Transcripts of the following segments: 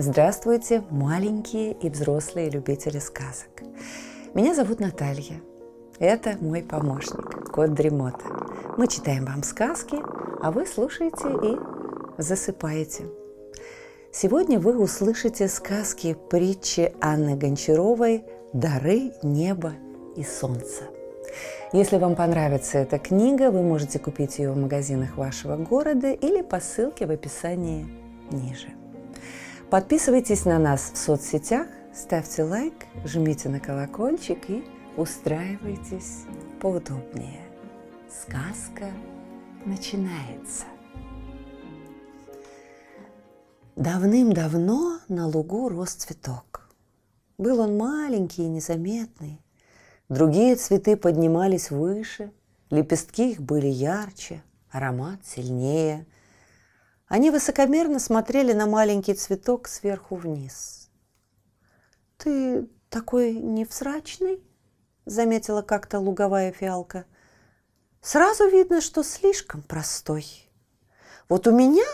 Здравствуйте, маленькие и взрослые любители сказок. Меня зовут Наталья. Это мой помощник, кот Дремота. Мы читаем вам сказки, а вы слушаете и засыпаете. Сегодня вы услышите сказки притчи Анны Гончаровой «Дары неба и солнца». Если вам понравится эта книга, вы можете купить ее в магазинах вашего города или по ссылке в описании ниже. Подписывайтесь на нас в соцсетях, ставьте лайк, жмите на колокольчик и устраивайтесь поудобнее. Сказка начинается. Давным-давно на лугу рос цветок. Был он маленький и незаметный. Другие цветы поднимались выше, лепестки их были ярче, аромат сильнее – они высокомерно смотрели на маленький цветок сверху вниз. «Ты такой невзрачный?» – заметила как-то луговая фиалка. «Сразу видно, что слишком простой. Вот у меня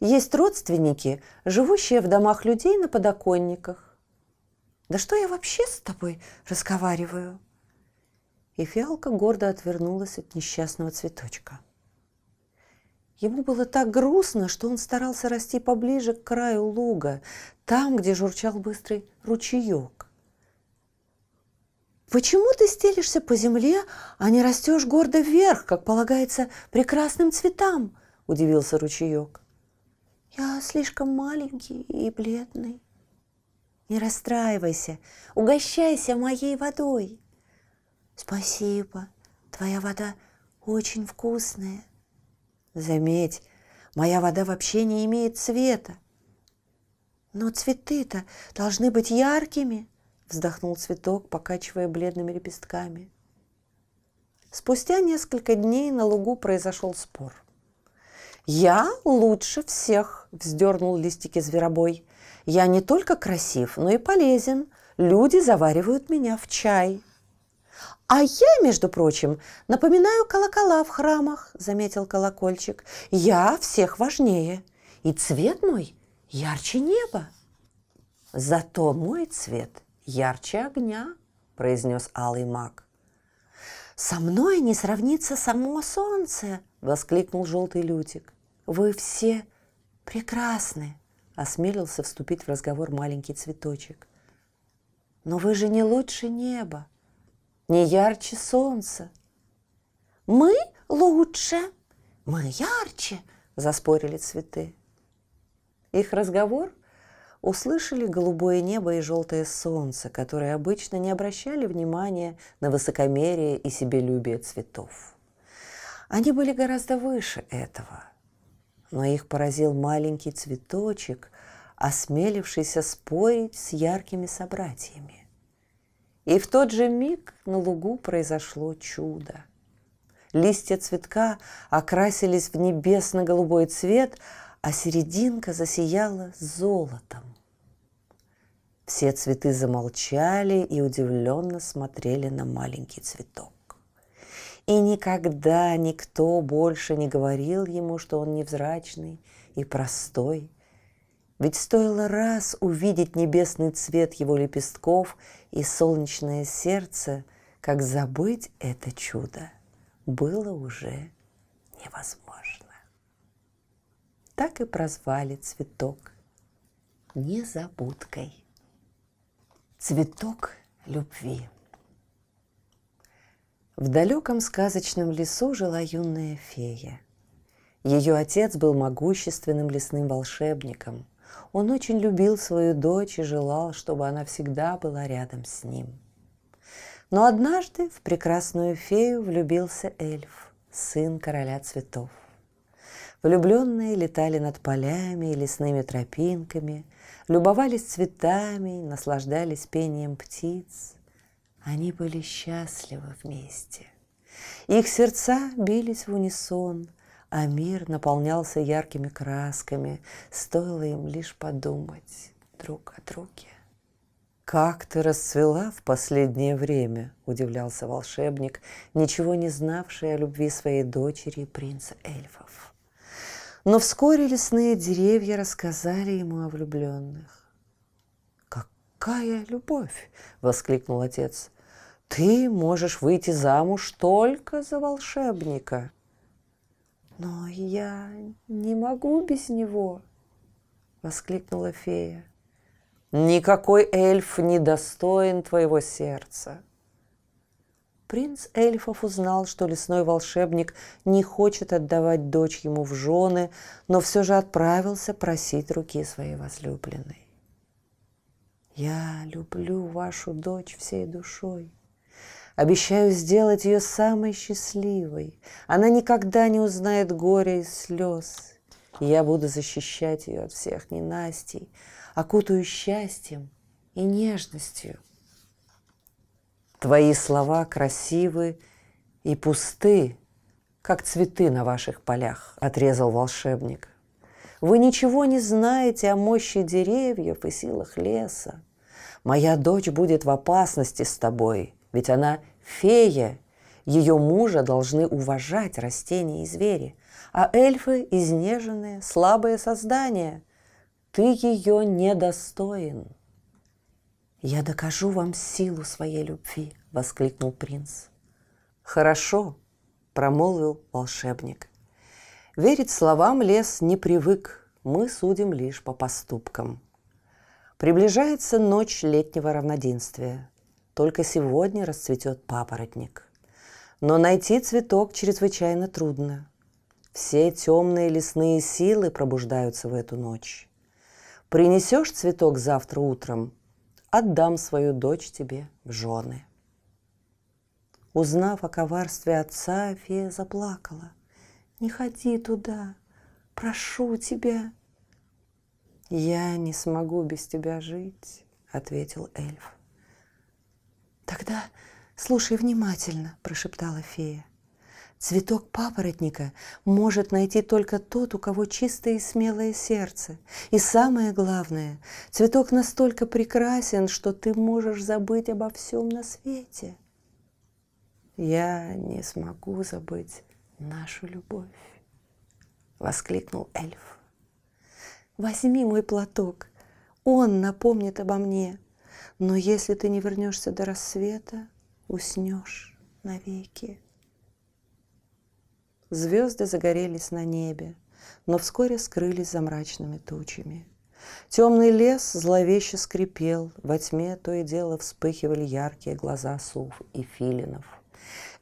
есть родственники, живущие в домах людей на подоконниках. Да что я вообще с тобой разговариваю?» И фиалка гордо отвернулась от несчастного цветочка – Ему было так грустно, что он старался расти поближе к краю луга, там, где журчал быстрый ручеек. «Почему ты стелишься по земле, а не растешь гордо вверх, как полагается прекрасным цветам?» – удивился ручеек. «Я слишком маленький и бледный». «Не расстраивайся, угощайся моей водой». «Спасибо, твоя вода очень вкусная». Заметь, моя вода вообще не имеет цвета. Но цветы-то должны быть яркими, вздохнул цветок, покачивая бледными лепестками. Спустя несколько дней на лугу произошел спор. «Я лучше всех!» – вздернул листики зверобой. «Я не только красив, но и полезен. Люди заваривают меня в чай». «А я, между прочим, напоминаю колокола в храмах», – заметил колокольчик. «Я всех важнее, и цвет мой ярче неба». «Зато мой цвет ярче огня», – произнес алый маг. «Со мной не сравнится само солнце!» – воскликнул желтый лютик. «Вы все прекрасны!» – осмелился вступить в разговор маленький цветочек. «Но вы же не лучше неба!» Не ярче солнца. Мы лучше, мы ярче, заспорили цветы. Их разговор услышали голубое небо и желтое солнце, которые обычно не обращали внимания на высокомерие и себелюбие цветов. Они были гораздо выше этого, но их поразил маленький цветочек, осмелившийся спорить с яркими собратьями. И в тот же миг на лугу произошло чудо. Листья цветка окрасились в небесно-голубой цвет, а серединка засияла золотом. Все цветы замолчали и удивленно смотрели на маленький цветок. И никогда никто больше не говорил ему, что он невзрачный и простой, ведь стоило раз увидеть небесный цвет его лепестков и солнечное сердце, как забыть это чудо было уже невозможно. Так и прозвали цветок незабудкой. Цветок любви. В далеком сказочном лесу жила юная фея. Ее отец был могущественным лесным волшебником – он очень любил свою дочь и желал, чтобы она всегда была рядом с ним. Но однажды в прекрасную фею влюбился эльф, сын короля цветов. Влюбленные летали над полями и лесными тропинками, любовались цветами, наслаждались пением птиц. Они были счастливы вместе. Их сердца бились в унисон, а мир наполнялся яркими красками, стоило им лишь подумать друг о друге. «Как ты расцвела в последнее время?» – удивлялся волшебник, ничего не знавший о любви своей дочери принца эльфов. Но вскоре лесные деревья рассказали ему о влюбленных. «Какая любовь!» — воскликнул отец. «Ты можешь выйти замуж только за волшебника». «Но я не могу без него!» — воскликнула фея. «Никакой эльф не достоин твоего сердца!» Принц эльфов узнал, что лесной волшебник не хочет отдавать дочь ему в жены, но все же отправился просить руки своей возлюбленной. «Я люблю вашу дочь всей душой. Обещаю сделать ее самой счастливой. Она никогда не узнает горя и слез. я буду защищать ее от всех ненастей, окутаю счастьем и нежностью – Твои слова красивы и пусты, как цветы на ваших полях, отрезал волшебник. Вы ничего не знаете о мощи деревьев и силах леса. Моя дочь будет в опасности с тобой, ведь она фея. Ее мужа должны уважать растения и звери, а эльфы – изнеженные, слабые создания. Ты ее недостоин. «Я докажу вам силу своей любви», — воскликнул принц. «Хорошо», — промолвил волшебник. Верить словам лес не привык, мы судим лишь по поступкам. Приближается ночь летнего равноденствия. Только сегодня расцветет папоротник. Но найти цветок чрезвычайно трудно. Все темные лесные силы пробуждаются в эту ночь. Принесешь цветок завтра утром, отдам свою дочь тебе в жены». Узнав о коварстве отца, фея заплакала. «Не ходи туда, прошу тебя». «Я не смогу без тебя жить», — ответил эльф. «Тогда слушай внимательно», — прошептала фея. Цветок папоротника может найти только тот, у кого чистое и смелое сердце. И самое главное, цветок настолько прекрасен, что ты можешь забыть обо всем на свете. Я не смогу забыть нашу любовь, воскликнул эльф. Возьми мой платок, он напомнит обо мне. Но если ты не вернешься до рассвета, уснешь навеки. Звезды загорелись на небе, но вскоре скрылись за мрачными тучами. Темный лес зловеще скрипел, во тьме то и дело вспыхивали яркие глаза сов и филинов.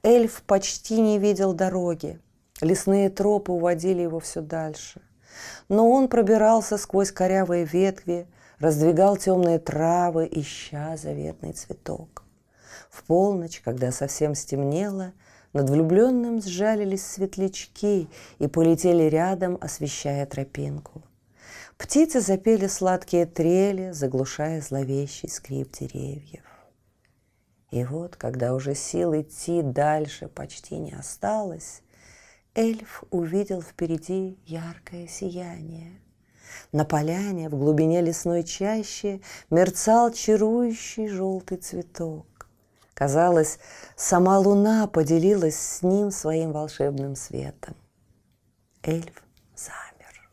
Эльф почти не видел дороги, лесные тропы уводили его все дальше. Но он пробирался сквозь корявые ветви, раздвигал темные травы, ища заветный цветок. В полночь, когда совсем стемнело, над влюбленным сжалились светлячки и полетели рядом, освещая тропинку. Птицы запели сладкие трели, заглушая зловещий скрип деревьев. И вот, когда уже сил идти дальше почти не осталось, эльф увидел впереди яркое сияние. На поляне в глубине лесной чащи мерцал чарующий желтый цветок. Казалось, сама луна поделилась с ним своим волшебным светом. Эльф замер.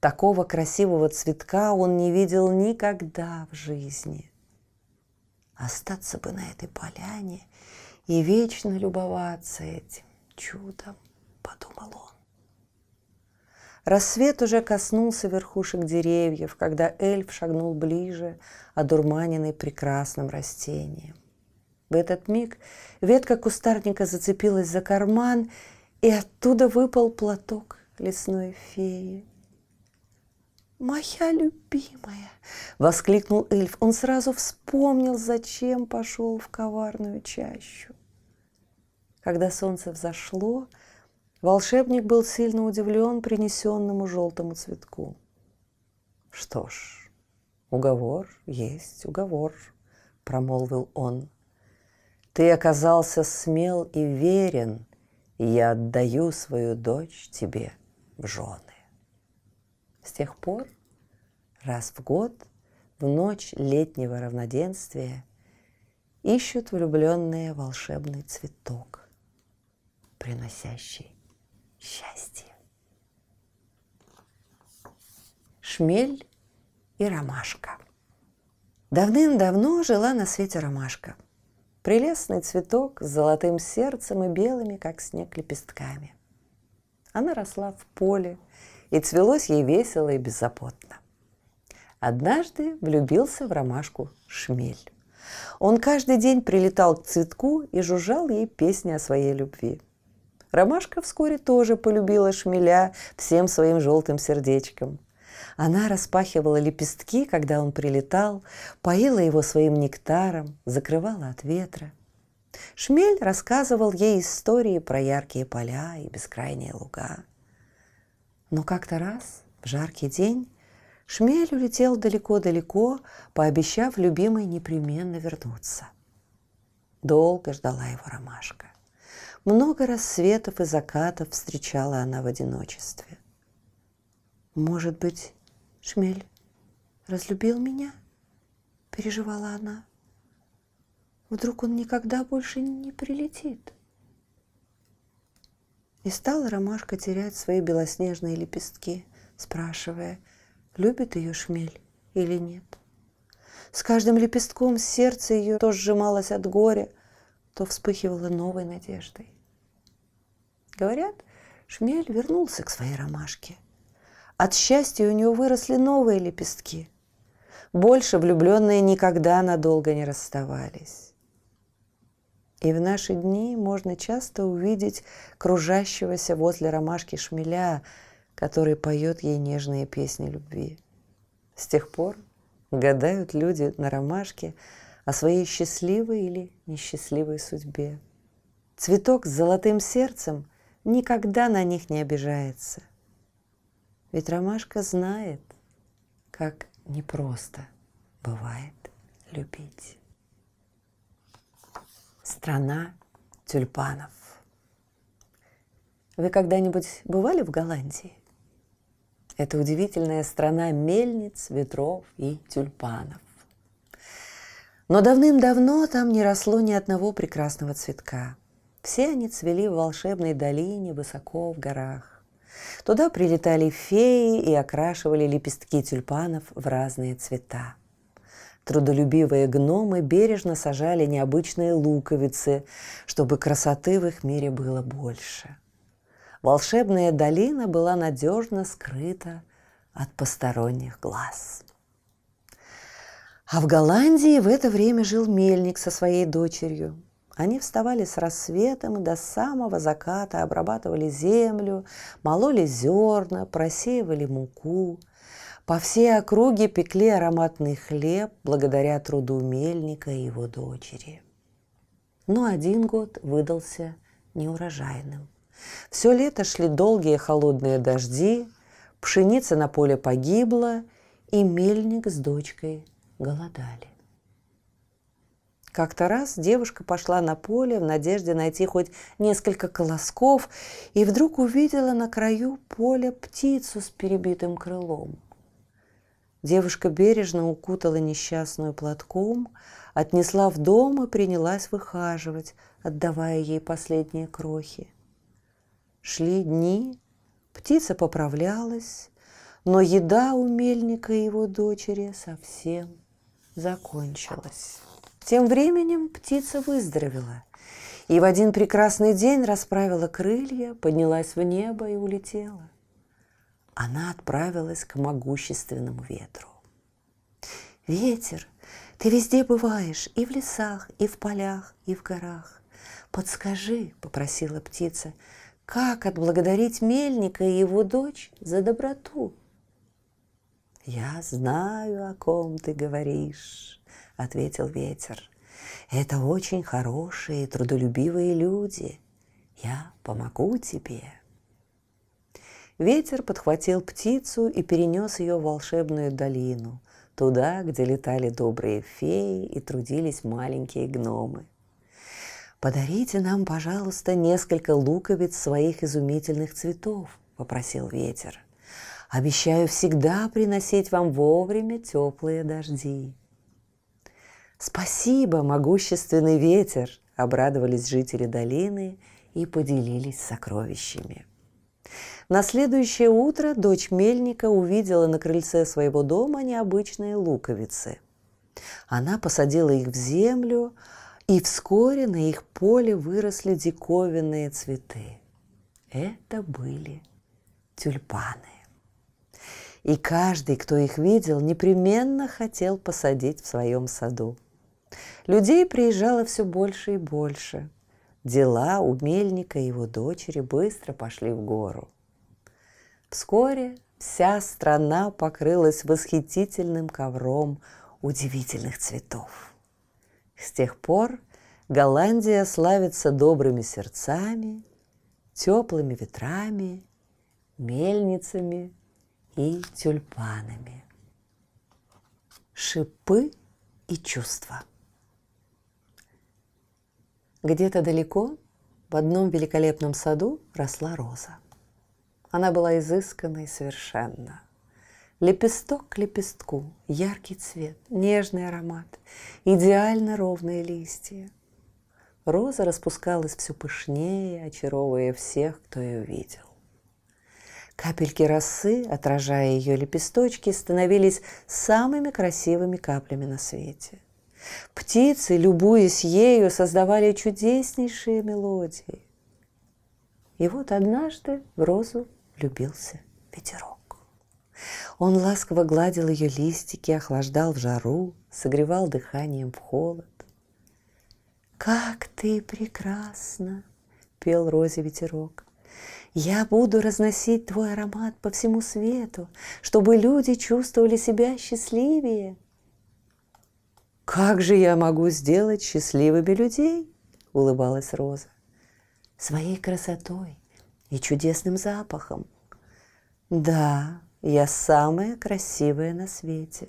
Такого красивого цветка он не видел никогда в жизни. Остаться бы на этой поляне и вечно любоваться этим чудом, подумал он. Рассвет уже коснулся верхушек деревьев, когда эльф шагнул ближе, одурманенный прекрасным растением. В этот миг ветка кустарника зацепилась за карман, и оттуда выпал платок лесной феи. «Моя любимая!» — воскликнул эльф. Он сразу вспомнил, зачем пошел в коварную чащу. Когда солнце взошло, волшебник был сильно удивлен принесенному желтому цветку. «Что ж, уговор есть уговор», — промолвил он. Ты оказался смел и верен, и я отдаю свою дочь тебе в жены. С тех пор раз в год в ночь летнего равноденствия ищут влюбленные волшебный цветок, приносящий счастье. Шмель и ромашка – Давным-давно жила на свете ромашка. Прелестный цветок с золотым сердцем и белыми, как снег, лепестками. Она росла в поле, и цвелось ей весело и беззаботно. Однажды влюбился в ромашку шмель. Он каждый день прилетал к цветку и жужжал ей песни о своей любви. Ромашка вскоре тоже полюбила шмеля всем своим желтым сердечком – она распахивала лепестки, когда он прилетал, поила его своим нектаром, закрывала от ветра. Шмель рассказывал ей истории про яркие поля и бескрайние луга. Но как-то раз, в жаркий день, Шмель улетел далеко-далеко, пообещав любимой непременно вернуться. Долго ждала его ромашка. Много рассветов и закатов встречала она в одиночестве. Может быть, Шмель разлюбил меня? Переживала она. Вдруг он никогда больше не прилетит? И стала ромашка терять свои белоснежные лепестки, спрашивая, любит ее шмель или нет. С каждым лепестком сердце ее то сжималось от горя, то вспыхивало новой надеждой. Говорят, шмель вернулся к своей ромашке – от счастья у него выросли новые лепестки. Больше влюбленные никогда надолго не расставались. И в наши дни можно часто увидеть кружащегося возле ромашки шмеля, который поет ей нежные песни любви. С тех пор гадают люди на ромашке о своей счастливой или несчастливой судьбе. Цветок с золотым сердцем никогда на них не обижается. Ведь ромашка знает, как непросто бывает любить. Страна тюльпанов. Вы когда-нибудь бывали в Голландии? Это удивительная страна мельниц, ветров и тюльпанов. Но давным-давно там не росло ни одного прекрасного цветка. Все они цвели в волшебной долине высоко в горах. Туда прилетали феи и окрашивали лепестки тюльпанов в разные цвета. Трудолюбивые гномы бережно сажали необычные луковицы, чтобы красоты в их мире было больше. Волшебная долина была надежно скрыта от посторонних глаз. А в Голландии в это время жил мельник со своей дочерью. Они вставали с рассветом и до самого заката обрабатывали землю, мололи зерна, просеивали муку. По всей округе пекли ароматный хлеб благодаря труду мельника и его дочери. Но один год выдался неурожайным. Все лето шли долгие холодные дожди, пшеница на поле погибла, и мельник с дочкой голодали. Как-то раз девушка пошла на поле в надежде найти хоть несколько колосков и вдруг увидела на краю поля птицу с перебитым крылом. Девушка бережно укутала несчастную платком, отнесла в дом и принялась выхаживать, отдавая ей последние крохи. Шли дни, птица поправлялась, но еда у мельника и его дочери совсем закончилась. Тем временем птица выздоровела и в один прекрасный день расправила крылья, поднялась в небо и улетела. Она отправилась к могущественному ветру. «Ветер, ты везде бываешь, и в лесах, и в полях, и в горах. Подскажи, — попросила птица, — как отблагодарить мельника и его дочь за доброту?» «Я знаю, о ком ты говоришь», — ответил ветер. «Это очень хорошие и трудолюбивые люди. Я помогу тебе». Ветер подхватил птицу и перенес ее в волшебную долину, туда, где летали добрые феи и трудились маленькие гномы. «Подарите нам, пожалуйста, несколько луковиц своих изумительных цветов», — попросил ветер. «Обещаю всегда приносить вам вовремя теплые дожди». «Спасибо, могущественный ветер!» – обрадовались жители долины и поделились сокровищами. На следующее утро дочь мельника увидела на крыльце своего дома необычные луковицы. Она посадила их в землю, и вскоре на их поле выросли диковинные цветы. Это были тюльпаны. И каждый, кто их видел, непременно хотел посадить в своем саду. Людей приезжало все больше и больше. Дела у Мельника и его дочери быстро пошли в гору. Вскоре вся страна покрылась восхитительным ковром удивительных цветов. С тех пор Голландия славится добрыми сердцами, теплыми ветрами, мельницами и тюльпанами. Шипы и чувства. Где-то далеко, в одном великолепном саду, росла роза. Она была изысканной совершенно. Лепесток к лепестку, яркий цвет, нежный аромат, идеально ровные листья. Роза распускалась все пышнее, очаровывая всех, кто ее видел. Капельки росы, отражая ее лепесточки, становились самыми красивыми каплями на свете. Птицы, любуясь ею, создавали чудеснейшие мелодии. И вот однажды в розу влюбился ветерок. Он ласково гладил ее листики, охлаждал в жару, согревал дыханием в холод. «Как ты прекрасна!» — пел розе ветерок. Я буду разносить твой аромат по всему свету, чтобы люди чувствовали себя счастливее. Как же я могу сделать счастливыми людей? улыбалась Роза. Своей красотой и чудесным запахом. Да, я самая красивая на свете.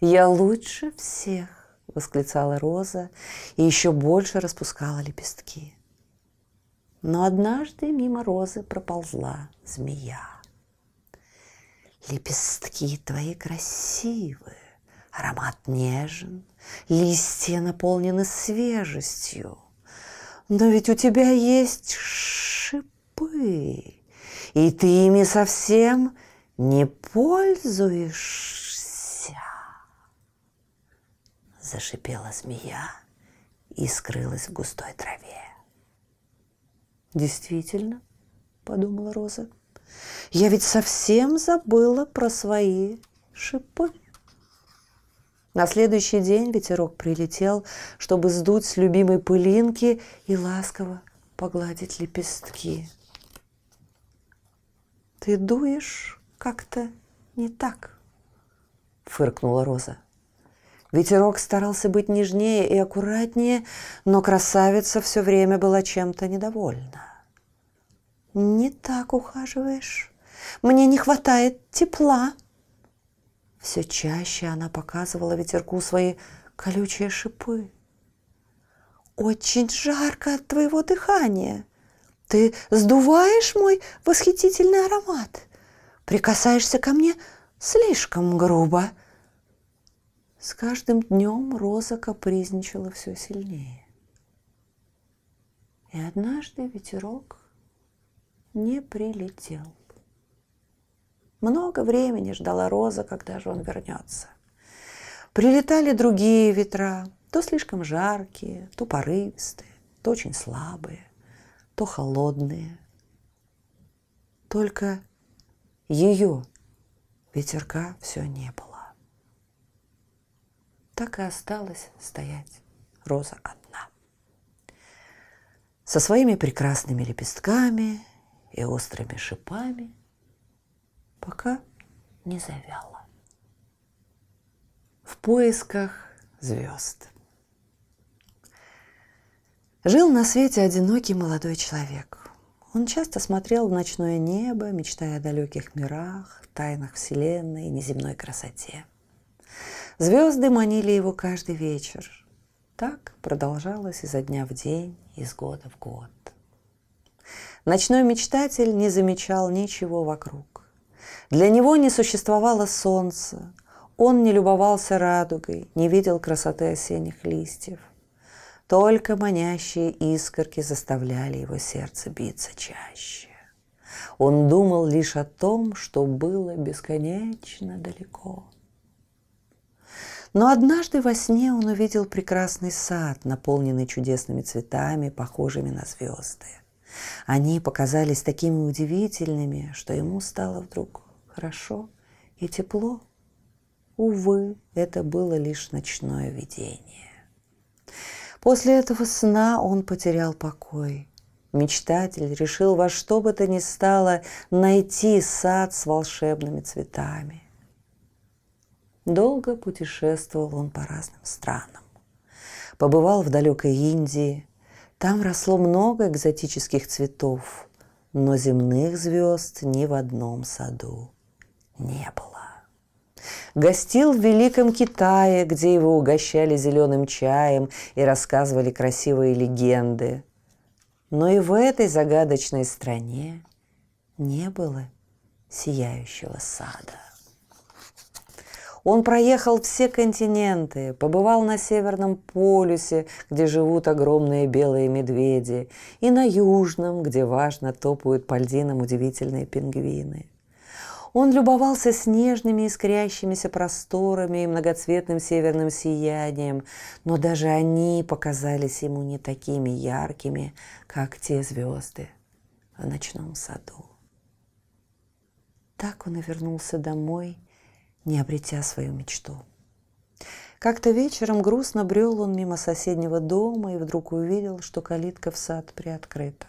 Я лучше всех, восклицала Роза и еще больше распускала лепестки. Но однажды мимо розы проползла змея. Лепестки твои красивые, аромат нежен, листья наполнены свежестью. Но ведь у тебя есть шипы, и ты ими совсем не пользуешься. Зашипела змея и скрылась в густой траве. Действительно, подумала Роза, я ведь совсем забыла про свои шипы. На следующий день ветерок прилетел, чтобы сдуть с любимой пылинки и ласково погладить лепестки. «Ты дуешь как-то не так», — фыркнула Роза. Ветерок старался быть нежнее и аккуратнее, но красавица все время была чем-то недовольна. «Не так ухаживаешь. Мне не хватает тепла». Все чаще она показывала ветерку свои колючие шипы. «Очень жарко от твоего дыхания. Ты сдуваешь мой восхитительный аромат. Прикасаешься ко мне слишком грубо». С каждым днем Роза капризничала все сильнее. И однажды ветерок не прилетел. Много времени ждала Роза, когда же он вернется. Прилетали другие ветра, то слишком жаркие, то порывистые, то очень слабые, то холодные. Только ее ветерка все не было так и осталась стоять роза одна. Со своими прекрасными лепестками и острыми шипами, пока не завяла. В поисках звезд. Жил на свете одинокий молодой человек. Он часто смотрел в ночное небо, мечтая о далеких мирах, тайнах Вселенной и неземной красоте – Звезды манили его каждый вечер. Так продолжалось изо дня в день, из года в год. Ночной мечтатель не замечал ничего вокруг. Для него не существовало солнца, он не любовался радугой, не видел красоты осенних листьев. Только манящие искорки заставляли его сердце биться чаще. Он думал лишь о том, что было бесконечно далеко – Но однажды во сне он увидел прекрасный сад, наполненный чудесными цветами, похожими на звезды. Они показались такими удивительными, что ему стало вдруг хорошо и тепло. Увы, это было лишь ночное видение. После этого сна он потерял покой. Мечтатель решил во что бы то ни стало найти сад с волшебными цветами. Долго путешествовал он по разным странам. Побывал в далекой Индии. Там росло много экзотических цветов, но земных звезд ни в одном саду не было. Гостил в Великом Китае, где его угощали зеленым чаем и рассказывали красивые легенды. Но и в этой загадочной стране не было сияющего сада. Он проехал все континенты, побывал на Северном полюсе, где живут огромные белые медведи, и на Южном, где важно топают по льдинам удивительные пингвины. Он любовался снежными искрящимися просторами и многоцветным северным сиянием, но даже они показались ему не такими яркими, как те звезды в ночном саду. Так он и вернулся домой, не обретя свою мечту. Как-то вечером грустно брел он мимо соседнего дома и вдруг увидел, что калитка в сад приоткрыта.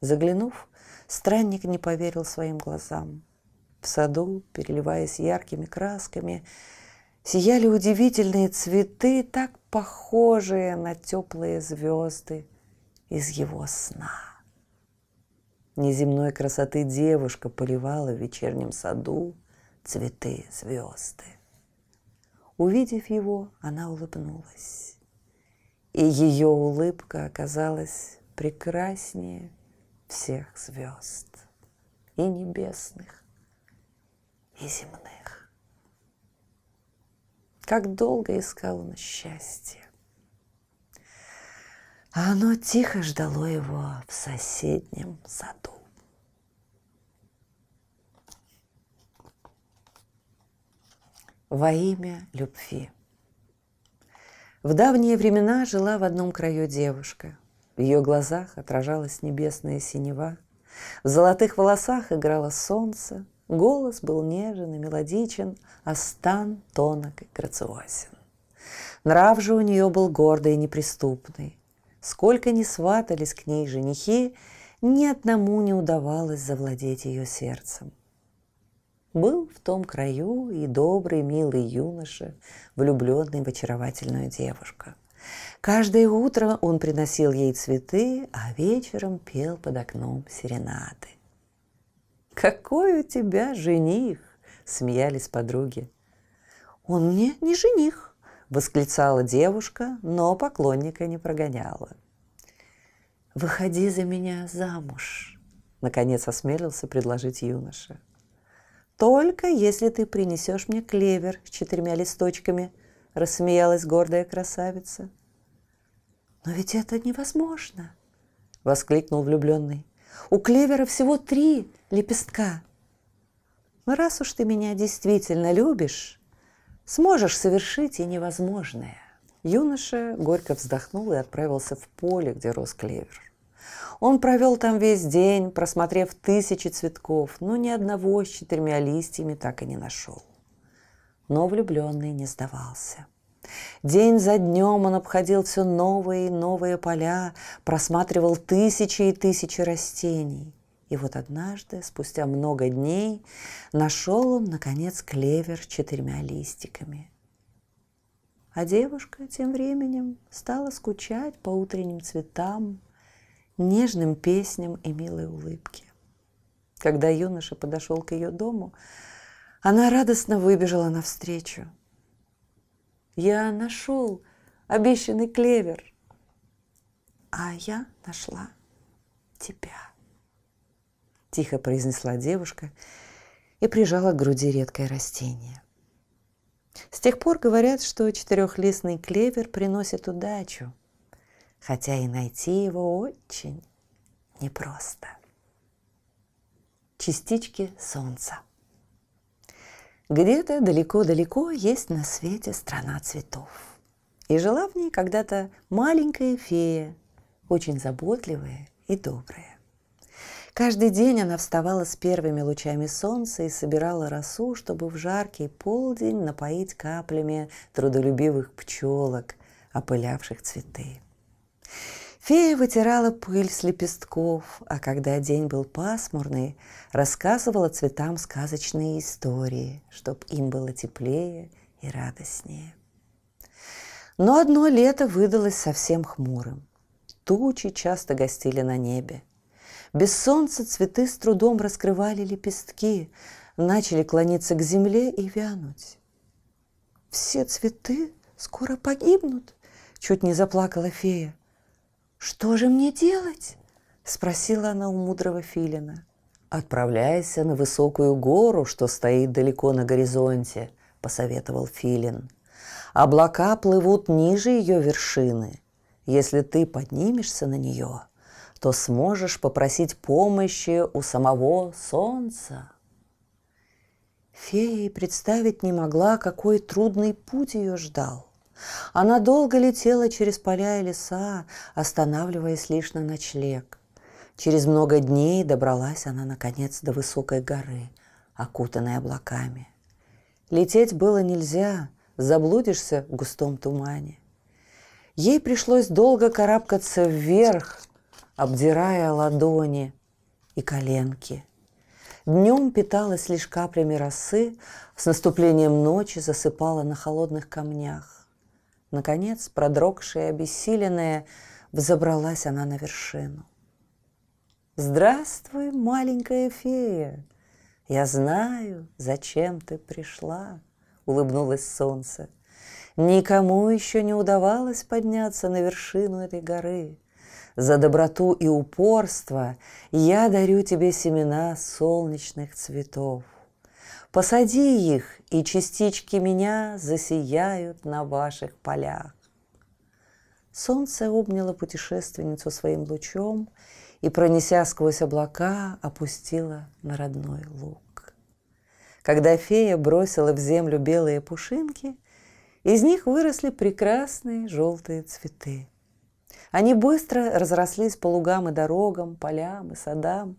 Заглянув, странник не поверил своим глазам – в саду, переливаясь яркими красками, сияли удивительные цветы, так похожие на теплые звезды из его сна. Неземной красоты девушка поливала в вечернем саду цветы звезды. Увидев его, она улыбнулась. И ее улыбка оказалась прекраснее всех звезд и небесных, и земных. Как долго искал он счастье. А оно тихо ждало его в соседнем саду. Во имя любви. В давние времена жила в одном краю девушка. В ее глазах отражалась небесная синева. В золотых волосах играло солнце, Голос был нежен и мелодичен, а стан тонок и грациозен. Нрав же у нее был гордый и неприступный. Сколько ни сватались к ней женихи, ни одному не удавалось завладеть ее сердцем. Был в том краю и добрый, милый юноша, влюбленный в очаровательную девушку. Каждое утро он приносил ей цветы, а вечером пел под окном серенады. «Какой у тебя жених!» – смеялись подруги. «Он мне не жених!» – восклицала девушка, но поклонника не прогоняла. «Выходи за меня замуж!» – наконец осмелился предложить юноша. «Только если ты принесешь мне клевер с четырьмя листочками», – рассмеялась гордая красавица. «Но ведь это невозможно!» – воскликнул влюбленный. У клевера всего три лепестка. Раз уж ты меня действительно любишь, сможешь совершить и невозможное. Юноша горько вздохнул и отправился в поле, где рос клевер. Он провел там весь день, просмотрев тысячи цветков, но ни одного с четырьмя листьями так и не нашел. Но влюбленный не сдавался. День за днем он обходил все новые и новые поля, просматривал тысячи и тысячи растений. И вот однажды, спустя много дней, нашел он, наконец, клевер с четырьмя листиками. А девушка тем временем стала скучать по утренним цветам, нежным песням и милой улыбке. Когда юноша подошел к ее дому, она радостно выбежала навстречу – я нашел обещанный клевер. А я нашла тебя. Тихо произнесла девушка и прижала к груди редкое растение. С тех пор говорят, что четырехлистный клевер приносит удачу, хотя и найти его очень непросто. Частички солнца. Где-то далеко-далеко есть на свете страна цветов. И жила в ней когда-то маленькая фея, очень заботливая и добрая. Каждый день она вставала с первыми лучами солнца и собирала росу, чтобы в жаркий полдень напоить каплями трудолюбивых пчелок, опылявших цветы. Фея вытирала пыль с лепестков, а когда день был пасмурный, рассказывала цветам сказочные истории, чтоб им было теплее и радостнее. Но одно лето выдалось совсем хмурым. Тучи часто гостили на небе. Без солнца цветы с трудом раскрывали лепестки, начали клониться к земле и вянуть. «Все цветы скоро погибнут», — чуть не заплакала фея. «Что же мне делать?» – спросила она у мудрого филина. «Отправляйся на высокую гору, что стоит далеко на горизонте», – посоветовал филин. «Облака плывут ниже ее вершины. Если ты поднимешься на нее, то сможешь попросить помощи у самого солнца». Фея и представить не могла, какой трудный путь ее ждал – она долго летела через поля и леса, останавливаясь лишь на ночлег. Через много дней добралась она, наконец, до высокой горы, окутанной облаками. Лететь было нельзя, заблудишься в густом тумане. Ей пришлось долго карабкаться вверх, обдирая ладони и коленки. Днем питалась лишь каплями росы, с наступлением ночи засыпала на холодных камнях. Наконец, продрогшая и обессиленная, взобралась она на вершину. «Здравствуй, маленькая фея! Я знаю, зачем ты пришла!» — улыбнулось солнце. «Никому еще не удавалось подняться на вершину этой горы. За доброту и упорство я дарю тебе семена солнечных цветов. Посади их, и частички меня засияют на ваших полях. Солнце обняло путешественницу своим лучом и, пронеся сквозь облака, опустило на родной луг. Когда фея бросила в землю белые пушинки, из них выросли прекрасные желтые цветы. Они быстро разрослись по лугам и дорогам, полям и садам,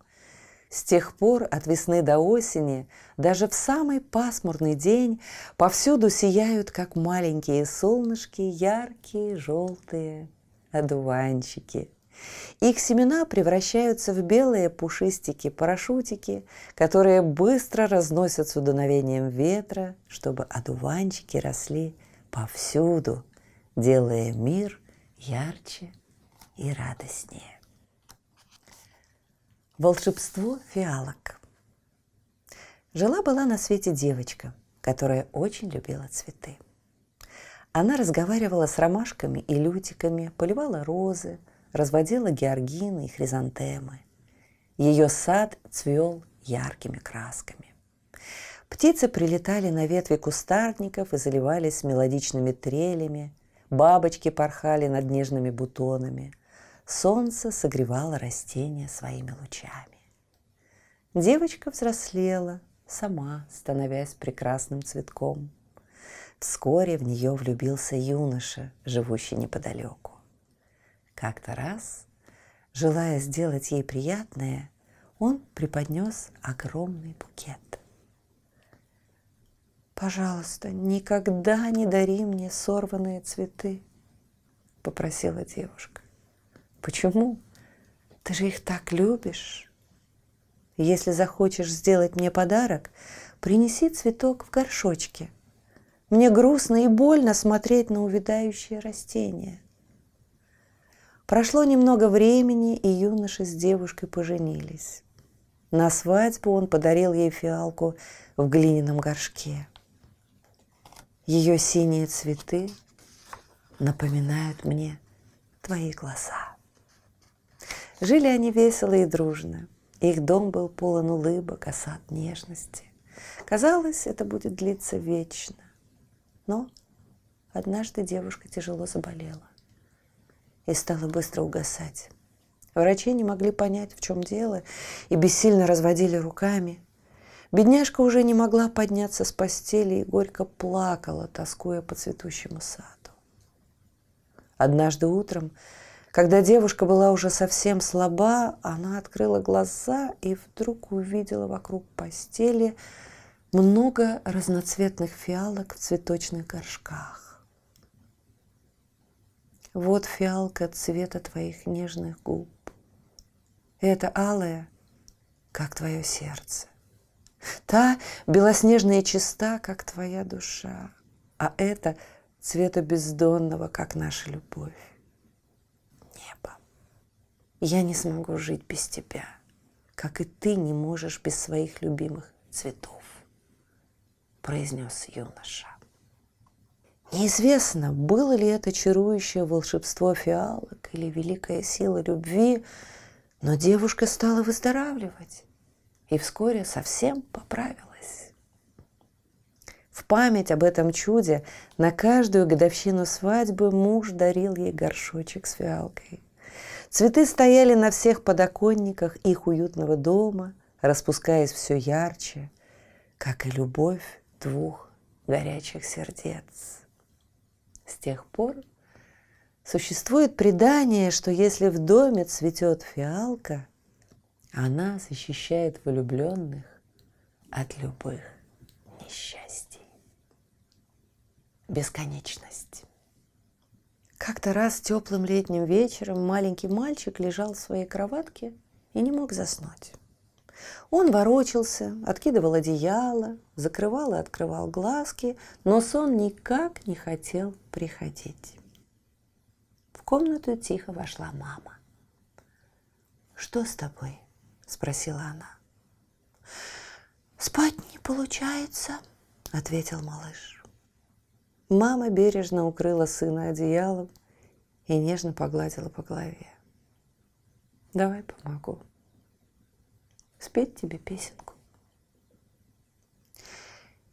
с тех пор от весны до осени, даже в самый пасмурный день, повсюду сияют, как маленькие солнышки, яркие желтые одуванчики. Их семена превращаются в белые пушистики, парашютики, которые быстро разносятся дуновением ветра, чтобы одуванчики росли повсюду, делая мир ярче и радостнее. Волшебство фиалок. Жила-была на свете девочка, которая очень любила цветы. Она разговаривала с ромашками и лютиками, поливала розы, разводила георгины и хризантемы. Ее сад цвел яркими красками. Птицы прилетали на ветви кустарников и заливались мелодичными трелями, бабочки порхали над нежными бутонами – Солнце согревало растения своими лучами. Девочка взрослела, сама становясь прекрасным цветком. Вскоре в нее влюбился юноша, живущий неподалеку. Как-то раз, желая сделать ей приятное, он преподнес огромный букет. «Пожалуйста, никогда не дари мне сорванные цветы», — попросила девушка. Почему? Ты же их так любишь. Если захочешь сделать мне подарок, принеси цветок в горшочке. Мне грустно и больно смотреть на увядающие растения. Прошло немного времени, и юноша с девушкой поженились. На свадьбу он подарил ей фиалку в глиняном горшке. Ее синие цветы напоминают мне твои глаза. Жили они весело и дружно. Их дом был полон улыбок, осад нежности. Казалось, это будет длиться вечно. Но однажды девушка тяжело заболела и стала быстро угасать. Врачи не могли понять, в чем дело, и бессильно разводили руками. Бедняжка уже не могла подняться с постели и горько плакала, тоскуя по цветущему саду. Однажды утром, когда девушка была уже совсем слаба, она открыла глаза и вдруг увидела вокруг постели много разноцветных фиалок в цветочных горшках. Вот фиалка цвета твоих нежных губ. Это алая, как твое сердце. Та белоснежная чиста, как твоя душа, а это цвета бездонного, как наша любовь. Я не смогу жить без тебя, как и ты не можешь без своих любимых цветов, произнес юноша. Неизвестно, было ли это чарующее волшебство фиалок или великая сила любви, но девушка стала выздоравливать и вскоре совсем поправилась. В память об этом чуде на каждую годовщину свадьбы муж дарил ей горшочек с фиалкой. Цветы стояли на всех подоконниках их уютного дома, распускаясь все ярче, как и любовь двух горячих сердец. С тех пор существует предание, что если в доме цветет фиалка – она защищает влюбленных от любых несчастий. Бесконечность. Как-то раз теплым летним вечером маленький мальчик лежал в своей кроватке и не мог заснуть. Он ворочался, откидывал одеяло, закрывал и открывал глазки, но сон никак не хотел приходить. В комнату тихо вошла мама. «Что с тобой?» – спросила она. «Спать не получается», – ответил малыш. Мама бережно укрыла сына одеялом и нежно погладила по голове. «Давай помогу. Спеть тебе песенку».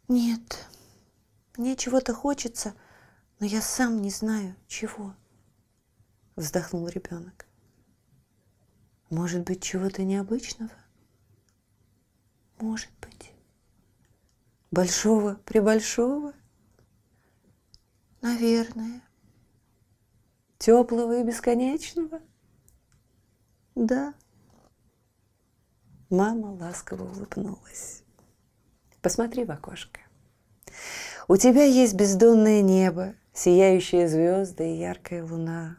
«Нет, мне чего-то хочется, но я сам не знаю, чего», – вздохнул ребенок. Может быть, чего-то необычного? Может быть. Большого прибольшого? Наверное. Теплого и бесконечного? Да. Мама ласково улыбнулась. Посмотри в окошко. У тебя есть бездонное небо, сияющие звезды и яркая луна.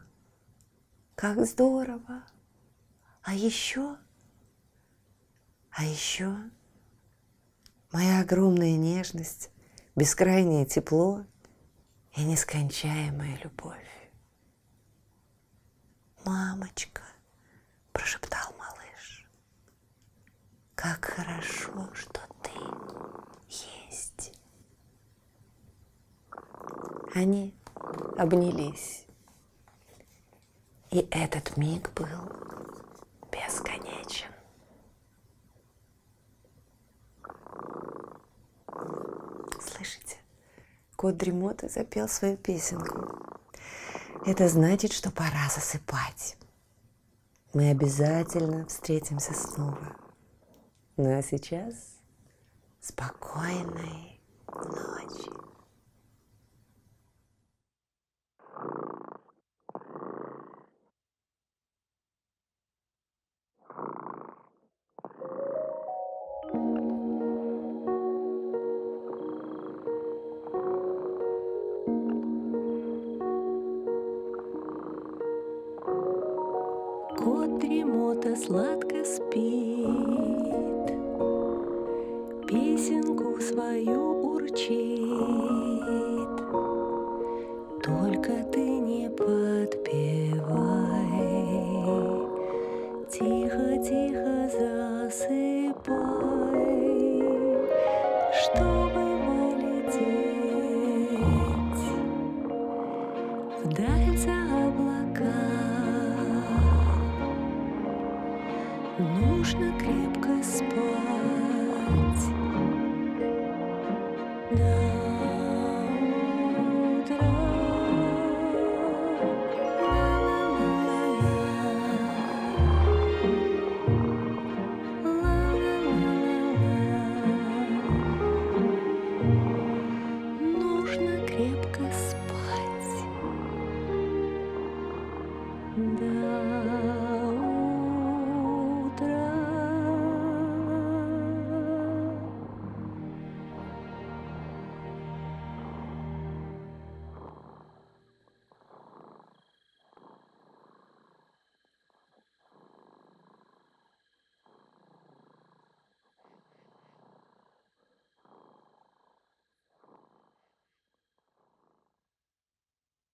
Как здорово! А еще, а еще моя огромная нежность, бескрайнее тепло и нескончаемая любовь. «Мамочка!» – прошептал малыш. «Как хорошо, что ты есть!» Они обнялись. И этот миг был Кот дремоты запел свою песенку. Это значит, что пора засыпать. Мы обязательно встретимся снова. Ну а сейчас спокойной ночи. Чтобы полететь